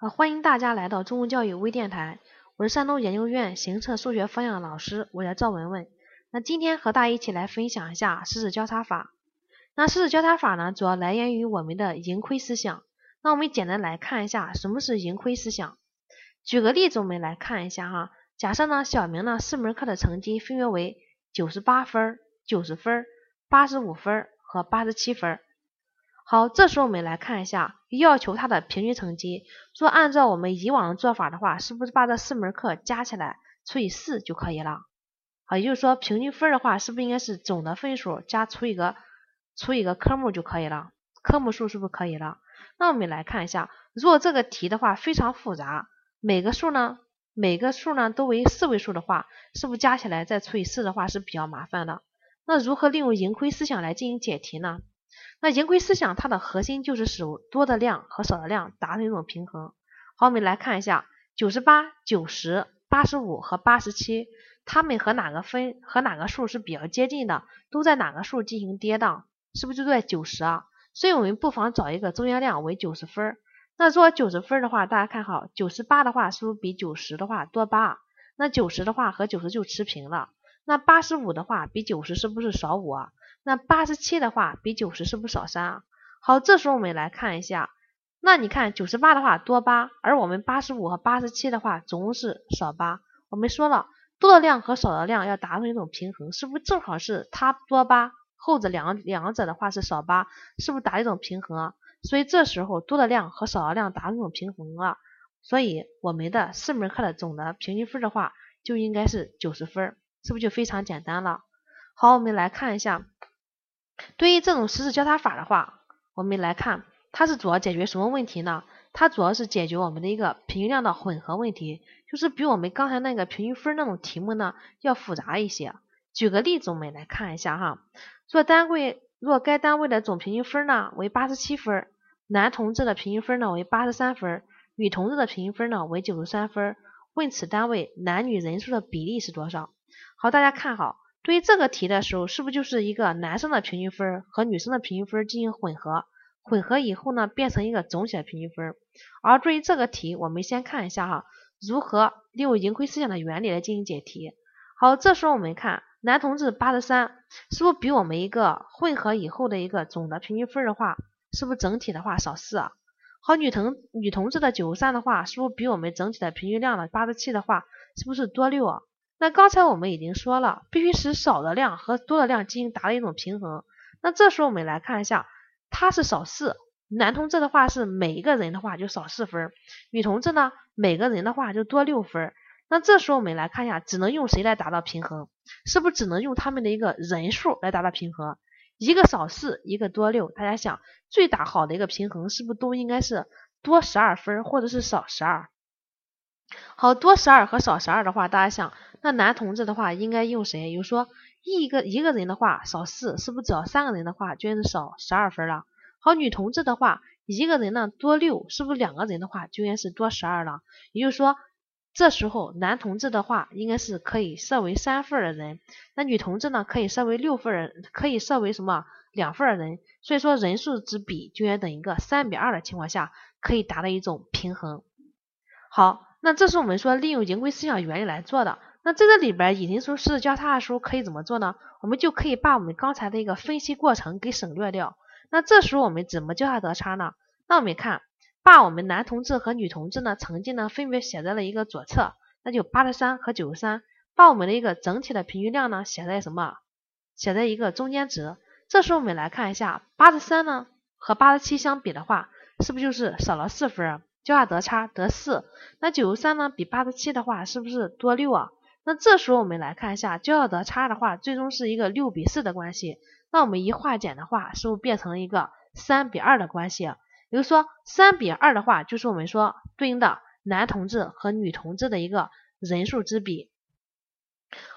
啊，欢迎大家来到中公教育微电台，我是山东研究院行测数学方向的老师，我叫赵文文。那今天和大家一起来分享一下实时交叉法。那实时交叉法呢，主要来源于我们的盈亏思想。那我们简单来看一下什么是盈亏思想。举个例子，我们来看一下哈。假设呢，小明呢四门课的成绩分别为九十八分、九十分、八十五分和八十七分。好，这时候我们来看一下，要求它的平均成绩。说按照我们以往的做法的话，是不是把这四门课加起来除以四就可以了？好，也就是说平均分的话，是不是应该是总的分数加除一个除一个科目就可以了？科目数是不是可以了？那我们来看一下，如果这个题的话非常复杂，每个数呢每个数呢都为四位数的话，是不是加起来再除以四的话是比较麻烦的？那如何利用盈亏思想来进行解题呢？那盈亏思想它的核心就是使多的量和少的量达成一种平衡。好，我们来看一下九十八、九十、八十五和八十七，它们和哪个分和哪个数是比较接近的？都在哪个数进行跌宕？是不是就在九十啊？所以我们不妨找一个中间量为九十分。那如果九十分的话，大家看好九十八的话是不是比九十的话多八？那九十的话和九十就持平了。那八十五的话比九十是不是少五啊？那八十七的话比九十是不是少三啊？好，这时候我们来看一下，那你看九十八的话多八，而我们八十五和八十七的话总共是少八。我们说了，多的量和少的量要达成一种平衡，是不是正好是它多八，后者两两者的话是少八，是不是达一种平衡啊？所以这时候多的量和少的量达成一种平衡了，所以我们的四门课的总的平均分的话就应该是九十分，是不是就非常简单了？好，我们来看一下。对于这种十字交叉法的话，我们来看它是主要解决什么问题呢？它主要是解决我们的一个平均量的混合问题，就是比我们刚才那个平均分那种题目呢要复杂一些。举个例子，我们来看一下哈，若单位若该单位的总平均分呢为八十七分，男同志的平均分呢为八十三分，女同志的平均分呢为九十三分，问此单位男女人数的比例是多少？好，大家看好。对于这个题的时候，是不是就是一个男生的平均分和女生的平均分进行混合，混合以后呢，变成一个总体的平均分？而对于这个题，我们先看一下哈，如何利用盈亏思想的原理来进行解题。好，这时候我们看男同志八十三，是不是比我们一个混合以后的一个总的平均分的话，是不是整体的话少四啊？好，女同女同志的九十三的话，是不是比我们整体的平均量的八十七的话，是不是多六啊？那刚才我们已经说了，必须使少的量和多的量进行达到一种平衡。那这时候我们来看一下，它是少四，男同志的话是每一个人的话就少四分，女同志呢每个人的话就多六分。那这时候我们来看一下，只能用谁来达到平衡？是不是只能用他们的一个人数来达到平衡？一个少四，一个多六，大家想最大好的一个平衡是不是都应该是多十二分或者是少十二？好多十二和少十二的话，大家想，那男同志的话应该用谁？比如说一个一个人的话少四，是不是只要三个人的话就应该是少十二分了？好，女同志的话一个人呢多六，是不是两个人的话就应该是多十二了？也就是说，这时候男同志的话应该是可以设为三份的人，那女同志呢可以设为六份人，可以设为什么两份人？所以说人数之比就应该等于一个三比二的情况下，可以达到一种平衡。好。那这是我们说利用盈亏思想原理来做的。那在这里边引申出实时交叉的时候可以怎么做呢？我们就可以把我们刚才的一个分析过程给省略掉。那这时候我们怎么交叉得差呢？那我们看，把我们男同志和女同志呢成绩呢分别写在了一个左侧，那就八十三和九十三。把我们的一个整体的平均量呢写在什么？写在一个中间值。这时候我们来看一下，八十三呢和八十七相比的话，是不是就是少了四分？交叉得差得四，那九十三呢？比八十七的话是不是多六啊？那这时候我们来看一下，就要得差的话，最终是一个六比四的关系。那我们一化简的话，是不是变成了一个三比二的关系？也就是说，三比二的话，就是我们说对应的男同志和女同志的一个人数之比。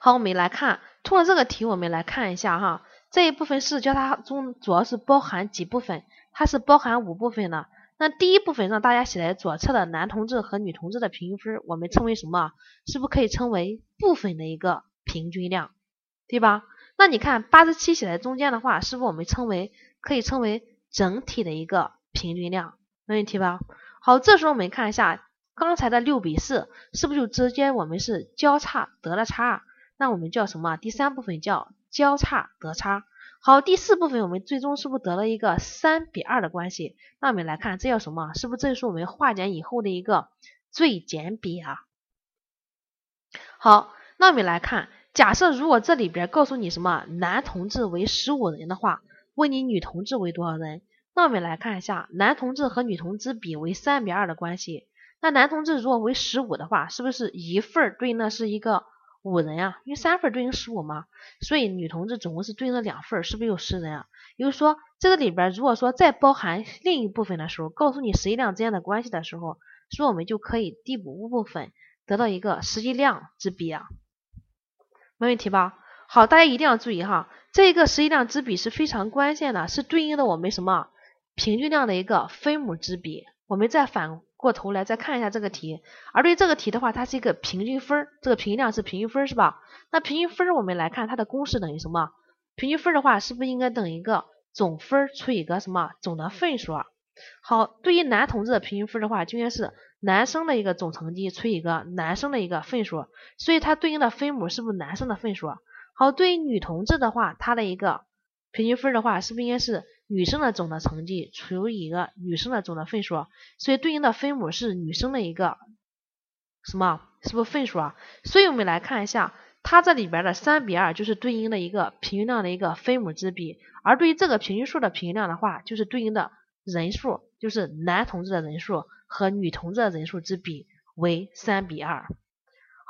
好，我们来看，通过这个题，我们来看一下哈，这一部分是交叉中主要是包含几部分？它是包含五部分的。那第一部分让大家写在左侧的男同志和女同志的平均分，我们称为什么？是不是可以称为部分的一个平均量，对吧？那你看八十七写在中间的话，是不是我们称为可以称为整体的一个平均量？没问题吧好，这时候我们看一下刚才的六比四，是不是就直接我们是交叉得了差？那我们叫什么？第三部分叫交叉得差。好，第四部分我们最终是不是得了一个三比二的关系？那我们来看，这叫什么？是不是这是我们化简以后的一个最简比啊？好，那我们来看，假设如果这里边告诉你什么男同志为十五人的话，问你女同志为多少人？那我们来看一下，男同志和女同志比为三比二的关系。那男同志如果为十五的话，是不是一份儿对应的是一个五人啊？因为三份对应十五嘛，所以女同志总共是对应的两份，是不是有十人啊？也就是说，这个里边如果说再包含另一部分的时候，告诉你实际量之间的关系的时候，所以我们就可以递补部分。得到一个实际量之比啊，没问题吧？好，大家一定要注意哈，这一个实际量之比是非常关键的，是对应的我们什么平均量的一个分母之比。我们再反过头来再看一下这个题，而对这个题的话，它是一个平均分，这个平均量是平均分是吧？那平均分我们来看它的公式等于什么？平均分的话是不是应该等于一个总分除以一个什么总的分数？好，对于男同志的平均分的话，就应该是。男生的一个总成绩除以一个男生的一个分数，所以它对应的分母是不是男生的分数？好，对于女同志的话，它的一个平均分的话，是不是应该是女生的总的成绩除以一个女生的总的分数？所以对应的分母是女生的一个什么？是不是分数啊？所以我们来看一下，它这里边的三比二就是对应的一个平均量的一个分母之比，而对于这个平均数的平均量的话，就是对应的人数，就是男同志的人数。和女同志的人数之比为三比二。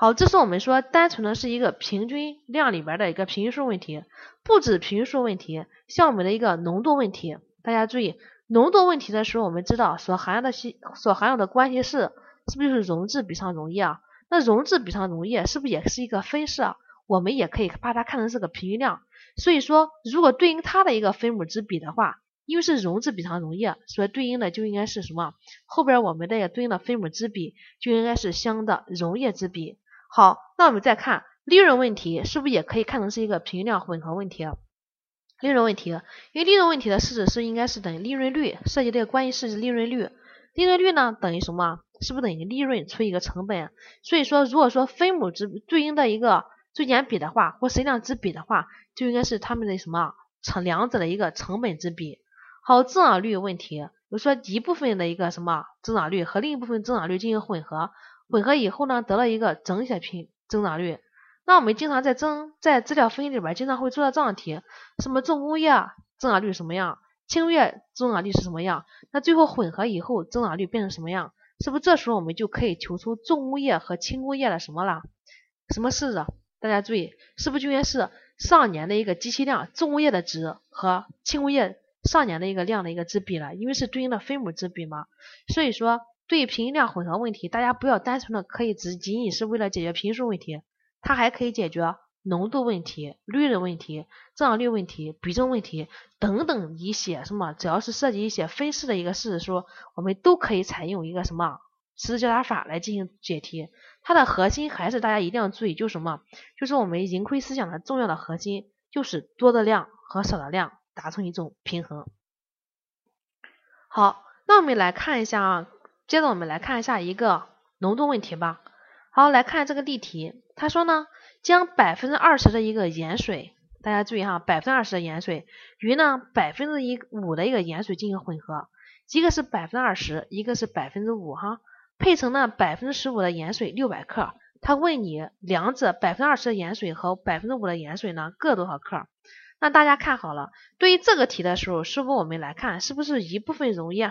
好，这是我们说单纯的是一个平均量里边的一个平均数问题，不止平均数问题，像我们的一个浓度问题，大家注意，浓度问题的时候，我们知道所含的系所含有的关系式是不是就是溶质比上溶液啊？那溶质比上溶液是不是也是一个分式啊？我们也可以把它看成是个平均量。所以说，如果对应它的一个分母之比的话，因为是溶质比上溶液，所以对应的就应该是什么？后边我们的也对应的分母之比就应该是相的溶液之比。好，那我们再看利润问题，是不是也可以看成是一个平均量混合问题？利润问题，因为利润问题的式子是应该是等于利润率，涉及这个关系式是利润率。利润率呢等于什么？是不是等于利润除以一个成本？所以说，如果说分母之对应的一个最简比的话，或实际量之比的话，就应该是它们的什么成两者的一个成本之比。好，增长率问题，比如说一部分的一个什么增长率和另一部分增长率进行混合，混合以后呢，得了一个整体平增长率。那我们经常在增在资料分析里边经常会做到这样题，什么重工业增长率什么样，轻工业增长率是什么样？那最后混合以后增长率变成什么样？是不是这时候我们就可以求出重工业和轻工业的什么了？什么式子？大家注意，是不是就应该是上年的一个机器量重工业的值和轻工业？上年的一个量的一个之比了，因为是对应的分母之比嘛，所以说对于平均量混合问题，大家不要单纯的可以只仅仅是为了解决平数问题，它还可以解决浓度问题、率的问题、增长率问题、比重问题等等一些什么，只要是涉及一些分式的一个式子说，我们都可以采用一个什么十字交叉法来进行解题。它的核心还是大家一定要注意，就是什么？就是我们盈亏思想的重要的核心，就是多的量和少的量。达成一种平衡。好，那我们来看一下啊，接着我们来看一下一个浓度问题吧。好，来看这个例题，他说呢，将百分之二十的一个盐水，大家注意哈，百分之二十的盐水与呢百分之一五的一个盐水进行混合，一个是百分之二十，一个是百分之五哈，配成呢百分之十五的盐水六百克。他问你两者百分之二十的盐水和百分之五的盐水呢各多少克？那大家看好了，对于这个题的时候，是不是我们来看，是不是一部分溶液，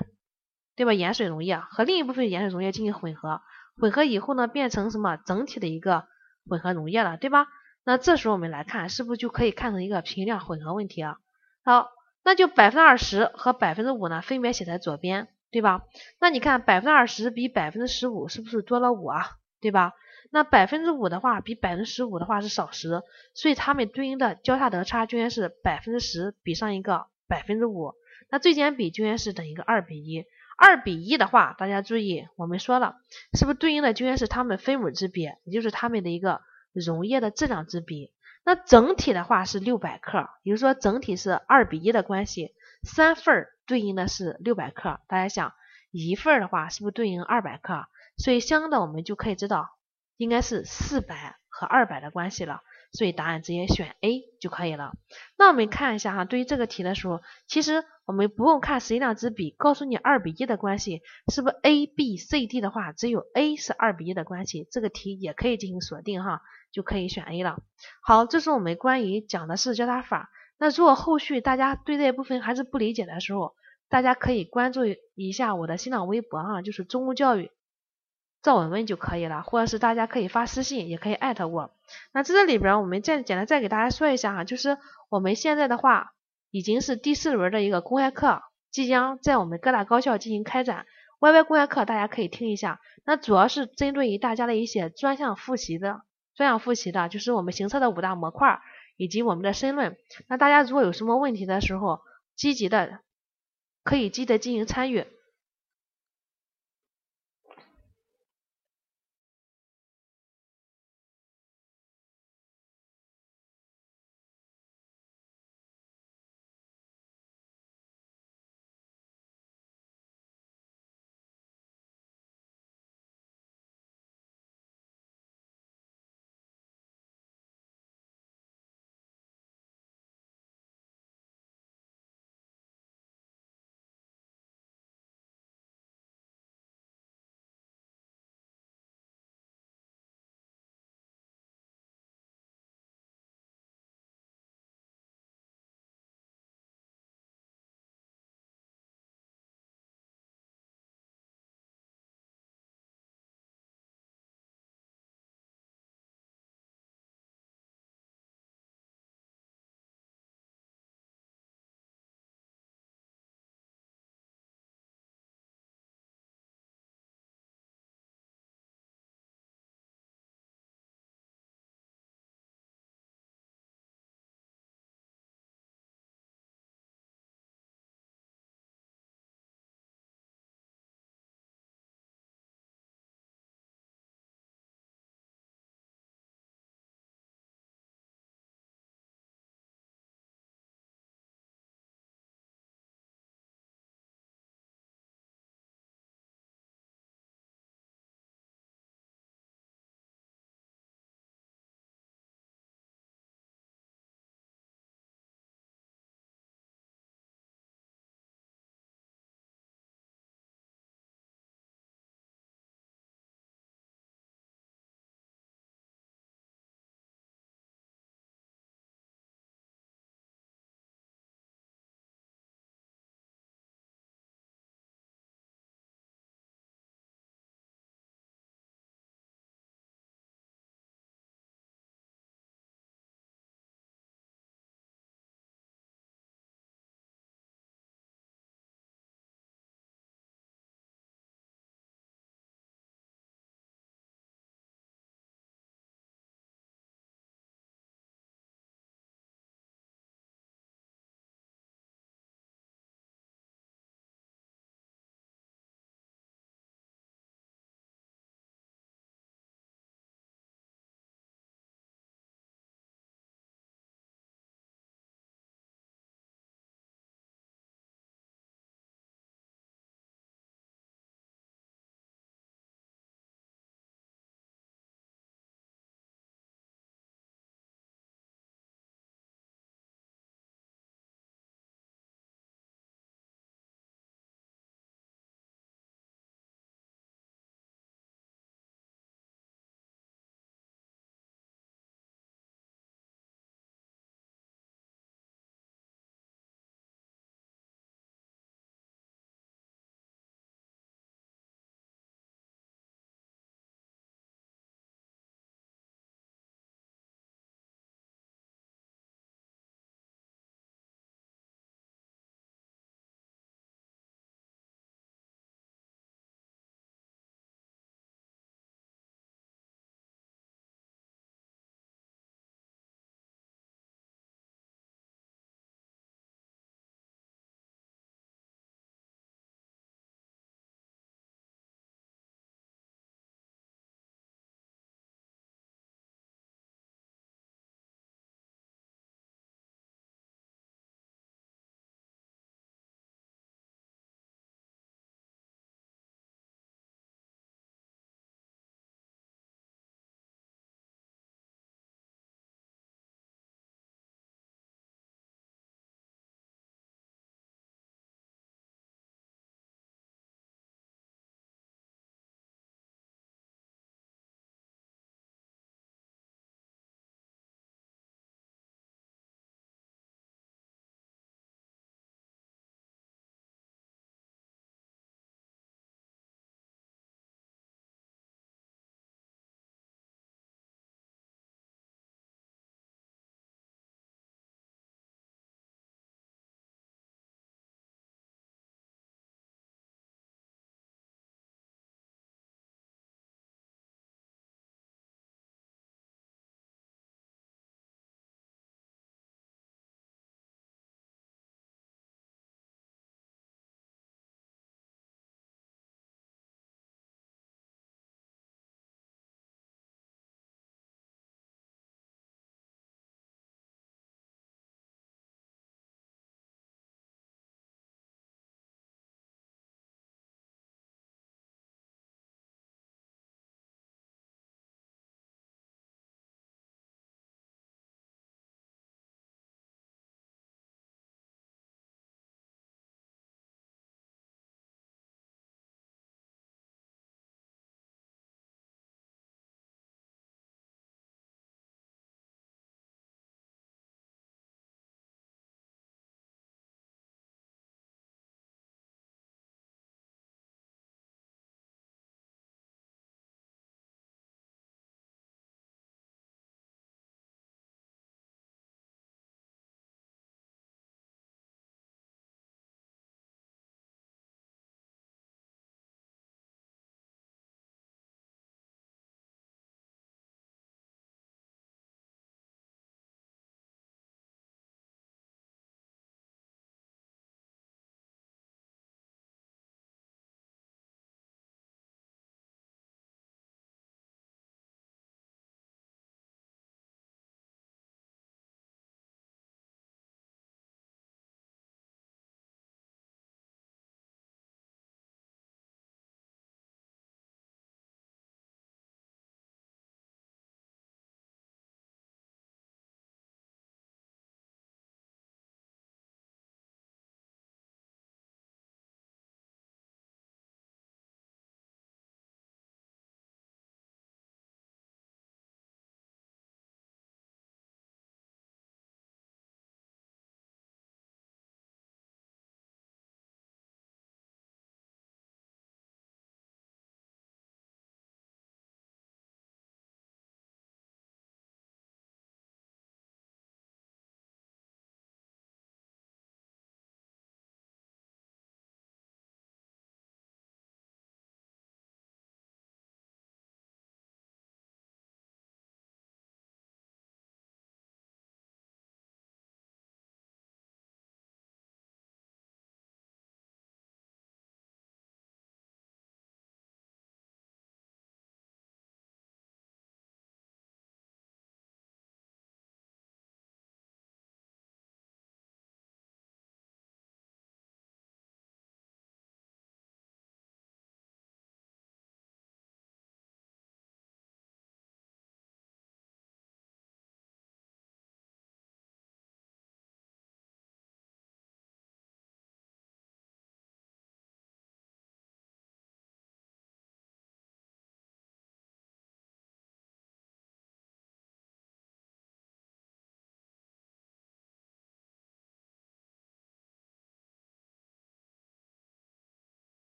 对吧？盐水溶液和另一部分盐水溶液进行混合，混合以后呢，变成什么整体的一个混合溶液了，对吧？那这时候我们来看，是不是就可以看成一个平量混合问题啊？好，那就百分之二十和百分之五呢，分别写在左边，对吧？那你看百分之二十比百分之十五是不是多了五啊？对吧？那百分之五的话，比百分之十五的话是少十，所以它们对应的交叉得差就应该是百分之十比上一个百分之五，那最简比就应该是等于一个二比一。二比一的话，大家注意，我们说了，是不是对应的就应该是它们分母之比，也就是它们的一个溶液的质量之比。那整体的话是六百克，也就是说整体是二比一的关系，三份对应的是六百克。大家想，一份的话是不是对应二百克？所以相应的我们就可以知道应该是四百和二百的关系了。所以答案直接选 A 就可以了。那我们看一下哈，对于这个题的时候，其实我们不用看实际量之比，告诉你二比一的关系，是不是 A B C D 的话，只有 A 是二比一的关系，这个题也可以进行锁定哈，就可以选 A 了。好，这是我们关于讲的是交叉法。那如果后续大家对这部分还是不理解的时候，大家可以关注一下我的新浪微博哈，就是中公教育。赵文文就可以了，或者是大家可以发私信，也可以艾特我。那在这里边，我们再简单再给大家说一下哈，就是我们现在的话已经是第四轮的一个公开课，即将在我们各大高校进行开展。Y Y 公开课大家可以听一下，那主要是针对于大家的一些专项复习的，专项复习的，就是我们行测的五大模块以及我们的申论。那大家如果有什么问题的时候，积极的可以积极的进行参与。